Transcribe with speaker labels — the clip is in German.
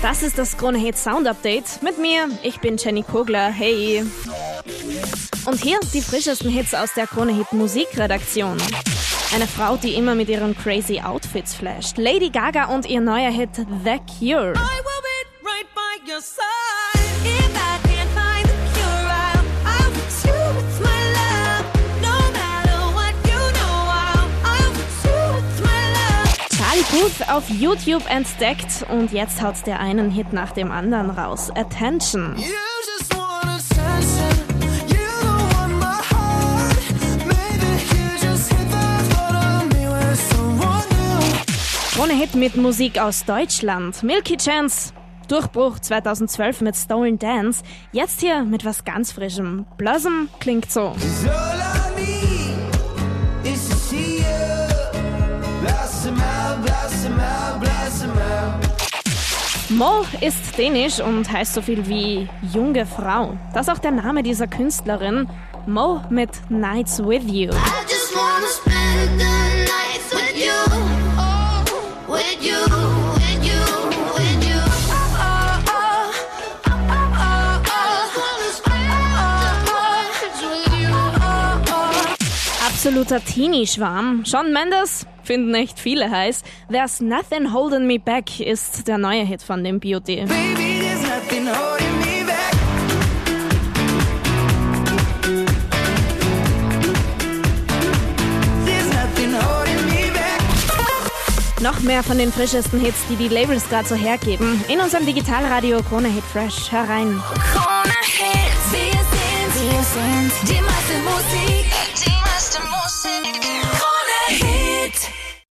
Speaker 1: Das ist das Krone Hit Sound Update mit mir. Ich bin Jenny Kogler. Hey. Und hier die frischesten Hits aus der Krone Hit Musikredaktion. Eine Frau, die immer mit ihren crazy Outfits flasht. Lady Gaga und ihr neuer Hit The Cure. Puth auf YouTube entdeckt und jetzt haut der einen Hit nach dem anderen raus. Attention. Ohne Hit mit Musik aus Deutschland. Milky Chance. Durchbruch 2012 mit Stolen Dance. Jetzt hier mit was ganz Frischem. Blossom klingt so.
Speaker 2: Out.
Speaker 1: Mo ist dänisch und heißt so viel wie junge Frau. Das ist auch der Name dieser Künstlerin. Mo mit Nights with You. Absoluter Teenie-Schwarm. Shawn Mendes finden echt viele heiß. There's Nothing Holding Me Back ist der neue Hit von dem Beauty.
Speaker 2: Baby, there's nothing holding me back. There's nothing holding me back.
Speaker 1: Noch mehr von den frischesten Hits, die die Labels gerade so hergeben. In unserem Digitalradio Krone Hit Fresh. Hör rein.
Speaker 3: Krone Hits, wir sind, wir sind die meiste Musik.